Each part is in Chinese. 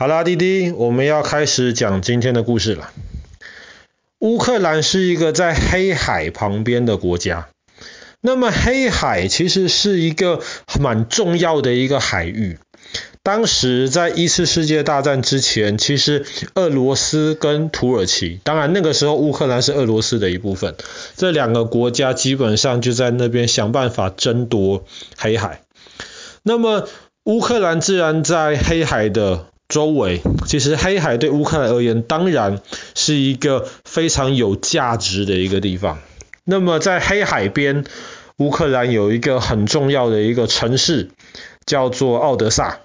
好啦，滴滴，我们要开始讲今天的故事了。乌克兰是一个在黑海旁边的国家。那么黑海其实是一个蛮重要的一个海域。当时在一次世界大战之前，其实俄罗斯跟土耳其，当然那个时候乌克兰是俄罗斯的一部分，这两个国家基本上就在那边想办法争夺黑海。那么乌克兰自然在黑海的周围，其实黑海对乌克兰而言，当然是一个非常有价值的一个地方。那么在黑海边，乌克兰有一个很重要的一个城市，叫做奥德萨。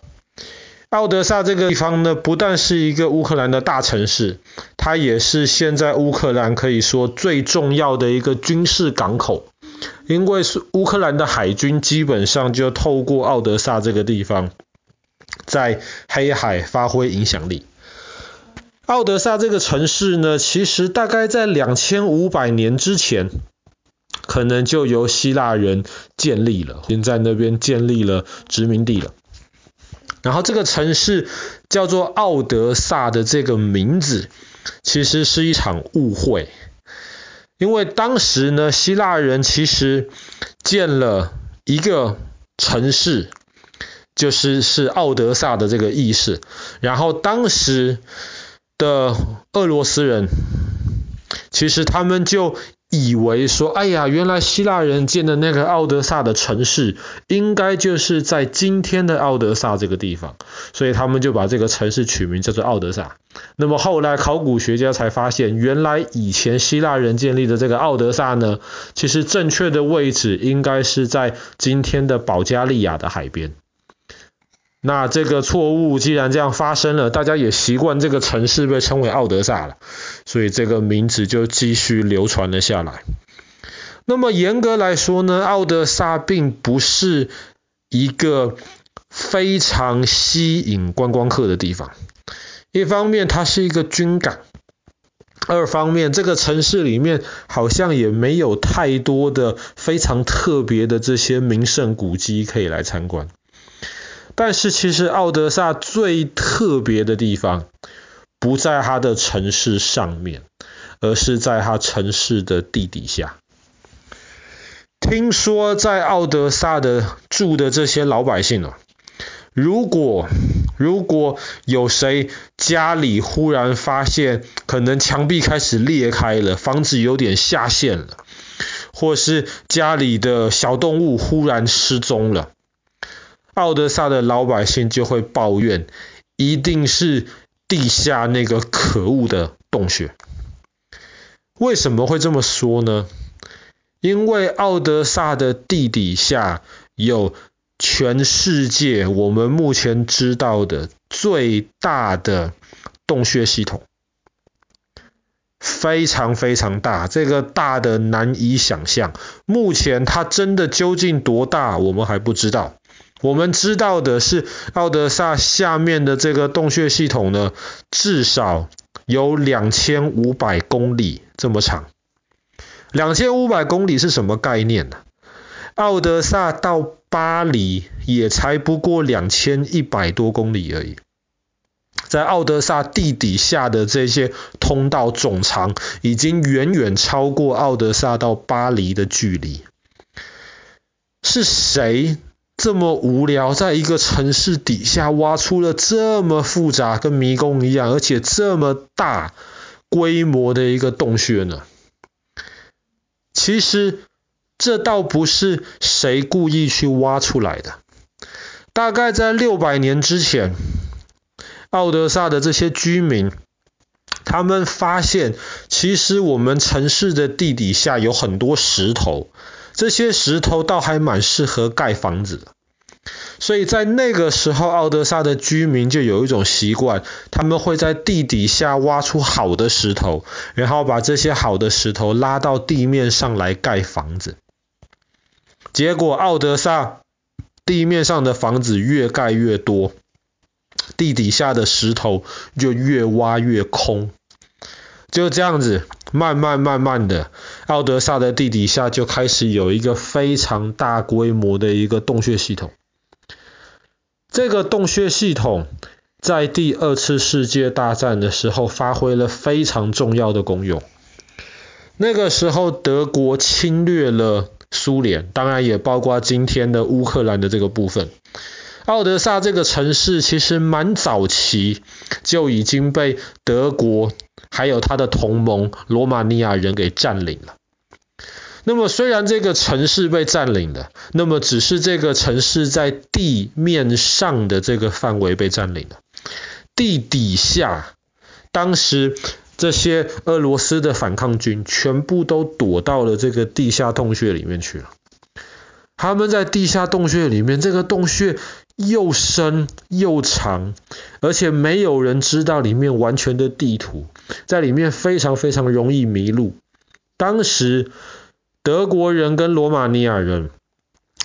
奥德萨这个地方呢，不但是一个乌克兰的大城市，它也是现在乌克兰可以说最重要的一个军事港口。因为是乌克兰的海军基本上就透过奥德萨这个地方。在黑海发挥影响力。奥德萨这个城市呢，其实大概在两千五百年之前，可能就由希腊人建立了，已经在那边建立了殖民地了。然后这个城市叫做奥德萨的这个名字，其实是一场误会，因为当时呢，希腊人其实建了一个城市。就是是奥德萨的这个意思，然后当时的俄罗斯人，其实他们就以为说，哎呀，原来希腊人建的那个奥德萨的城市，应该就是在今天的奥德萨这个地方，所以他们就把这个城市取名叫做奥德萨。那么后来考古学家才发现，原来以前希腊人建立的这个奥德萨呢，其实正确的位置应该是在今天的保加利亚的海边。那这个错误既然这样发生了，大家也习惯这个城市被称为奥德萨了，所以这个名字就继续流传了下来。那么严格来说呢，奥德萨并不是一个非常吸引观光客的地方。一方面它是一个军港，二方面这个城市里面好像也没有太多的非常特别的这些名胜古迹可以来参观。但是其实奥德萨最特别的地方，不在它的城市上面，而是在它城市的地底下。听说在奥德萨的住的这些老百姓哦，如果如果有谁家里忽然发现可能墙壁开始裂开了，房子有点下陷了，或是家里的小动物忽然失踪了。奥德萨的老百姓就会抱怨，一定是地下那个可恶的洞穴。为什么会这么说呢？因为奥德萨的地底下有全世界我们目前知道的最大的洞穴系统，非常非常大，这个大的难以想象。目前它真的究竟多大，我们还不知道。我们知道的是，奥德萨下面的这个洞穴系统呢，至少有两千五百公里这么长。两千五百公里是什么概念呢？奥德萨到巴黎也才不过两千一百多公里而已。在奥德萨地底下的这些通道总长，已经远远超过奥德萨到巴黎的距离。是谁？这么无聊，在一个城市底下挖出了这么复杂，跟迷宫一样，而且这么大规模的一个洞穴呢？其实这倒不是谁故意去挖出来的。大概在六百年之前，奥德萨的这些居民，他们发现，其实我们城市的地底下有很多石头。这些石头倒还蛮适合盖房子的，所以在那个时候，奥德萨的居民就有一种习惯，他们会在地底下挖出好的石头，然后把这些好的石头拉到地面上来盖房子。结果，奥德萨地面上的房子越盖越多，地底下的石头就越挖越空。就这样子，慢慢慢慢的，奥德萨的地底下就开始有一个非常大规模的一个洞穴系统。这个洞穴系统在第二次世界大战的时候发挥了非常重要的功用。那个时候，德国侵略了苏联，当然也包括今天的乌克兰的这个部分。奥德萨这个城市其实蛮早期就已经被德国还有他的同盟罗马尼亚人给占领了。那么虽然这个城市被占领了，那么只是这个城市在地面上的这个范围被占领了，地底下当时。这些俄罗斯的反抗军全部都躲到了这个地下洞穴里面去了。他们在地下洞穴里面，这个洞穴又深又长，而且没有人知道里面完全的地图，在里面非常非常容易迷路。当时德国人跟罗马尼亚人，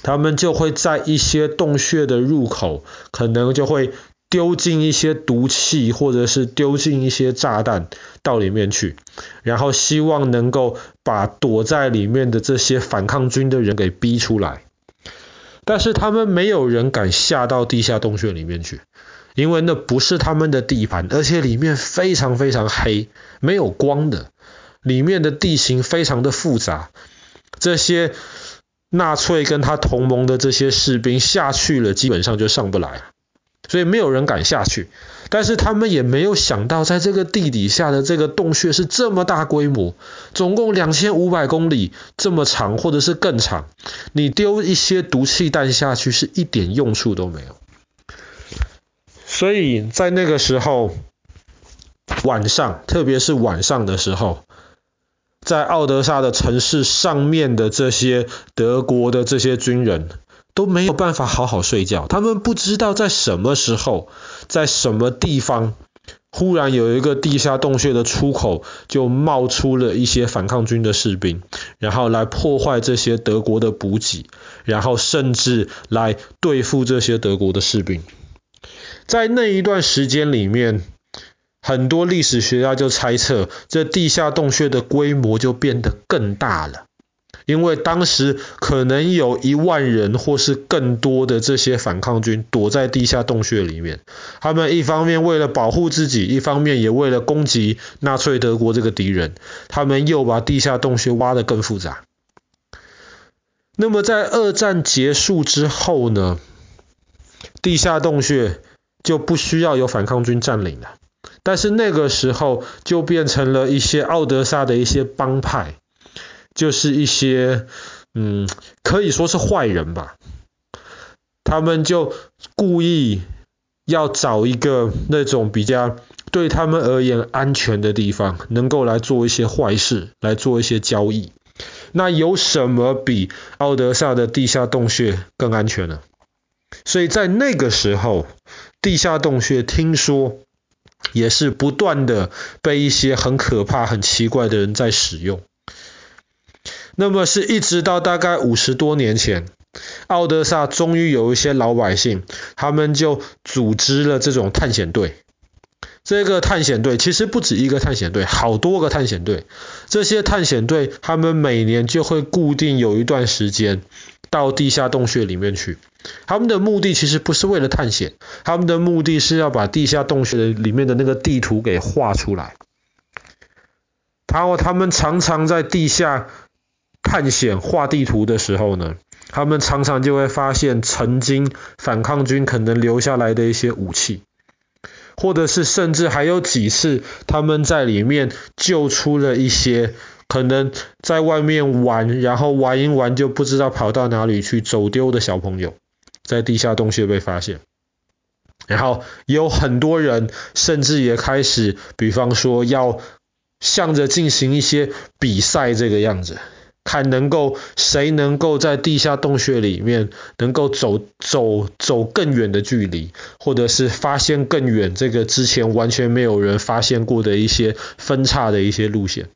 他们就会在一些洞穴的入口，可能就会。丢进一些毒气，或者是丢进一些炸弹到里面去，然后希望能够把躲在里面的这些反抗军的人给逼出来。但是他们没有人敢下到地下洞穴里面去，因为那不是他们的地盘，而且里面非常非常黑，没有光的，里面的地形非常的复杂。这些纳粹跟他同盟的这些士兵下去了，基本上就上不来。所以没有人敢下去，但是他们也没有想到，在这个地底下的这个洞穴是这么大规模，总共两千五百公里这么长，或者是更长。你丢一些毒气弹下去是一点用处都没有。所以在那个时候，晚上，特别是晚上的时候，在奥德萨的城市上面的这些德国的这些军人。都没有办法好好睡觉，他们不知道在什么时候，在什么地方，忽然有一个地下洞穴的出口就冒出了一些反抗军的士兵，然后来破坏这些德国的补给，然后甚至来对付这些德国的士兵。在那一段时间里面，很多历史学家就猜测，这地下洞穴的规模就变得更大了。因为当时可能有一万人或是更多的这些反抗军躲在地下洞穴里面，他们一方面为了保护自己，一方面也为了攻击纳粹德国这个敌人，他们又把地下洞穴挖得更复杂。那么在二战结束之后呢，地下洞穴就不需要有反抗军占领了，但是那个时候就变成了一些奥德萨的一些帮派。就是一些，嗯，可以说是坏人吧。他们就故意要找一个那种比较对他们而言安全的地方，能够来做一些坏事，来做一些交易。那有什么比奥德萨的地下洞穴更安全呢？所以在那个时候，地下洞穴听说也是不断的被一些很可怕、很奇怪的人在使用。那么是一直到大概五十多年前，奥德萨终于有一些老百姓，他们就组织了这种探险队。这个探险队其实不止一个探险队，好多个探险队。这些探险队他们每年就会固定有一段时间到地下洞穴里面去。他们的目的其实不是为了探险，他们的目的是要把地下洞穴里面的那个地图给画出来。然后他们常常在地下。探险画地图的时候呢，他们常常就会发现曾经反抗军可能留下来的一些武器，或者是甚至还有几次他们在里面救出了一些可能在外面玩，然后玩一玩就不知道跑到哪里去走丢的小朋友，在地下洞穴被发现，然后有很多人甚至也开始，比方说要向着进行一些比赛这个样子。看能够谁能够在地下洞穴里面能够走走走更远的距离，或者是发现更远这个之前完全没有人发现过的一些分叉的一些路线。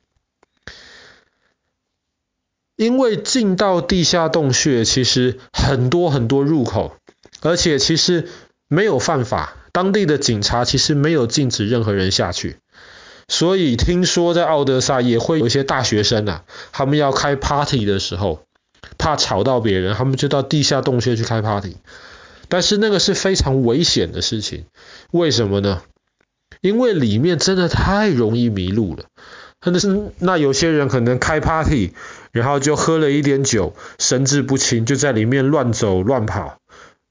因为进到地下洞穴其实很多很多入口，而且其实没有犯法，当地的警察其实没有禁止任何人下去。所以听说在奥德萨也会有一些大学生啊，他们要开 party 的时候，怕吵到别人，他们就到地下洞穴去开 party。但是那个是非常危险的事情，为什么呢？因为里面真的太容易迷路了。真的是，那有些人可能开 party，然后就喝了一点酒，神志不清，就在里面乱走乱跑，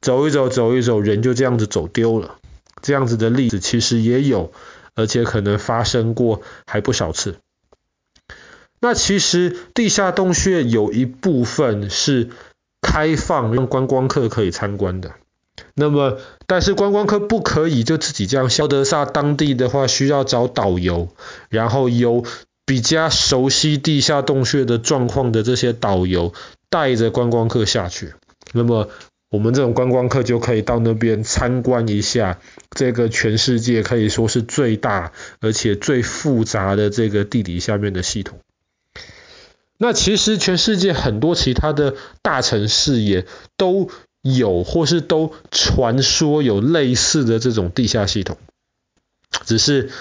走一走走一走，人就这样子走丢了。这样子的例子其实也有，而且可能发生过还不少次。那其实地下洞穴有一部分是开放让观光客可以参观的。那么，但是观光客不可以就自己这样。肖德萨当地的话，需要找导游，然后由比较熟悉地下洞穴的状况的这些导游带着观光客下去。那么，我们这种观光客就可以到那边参观一下这个全世界可以说是最大而且最复杂的这个地底下面的系统。那其实全世界很多其他的大城市也都。有或是都传说有类似的这种地下系统，只是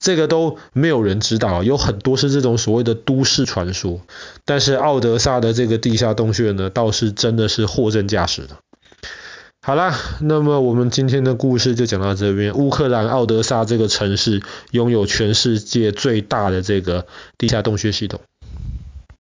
这个都没有人知道，有很多是这种所谓的都市传说。但是奥德萨的这个地下洞穴呢，倒是真的是货真价实的。好啦，那么我们今天的故事就讲到这边。乌克兰奥德萨这个城市拥有全世界最大的这个地下洞穴系统。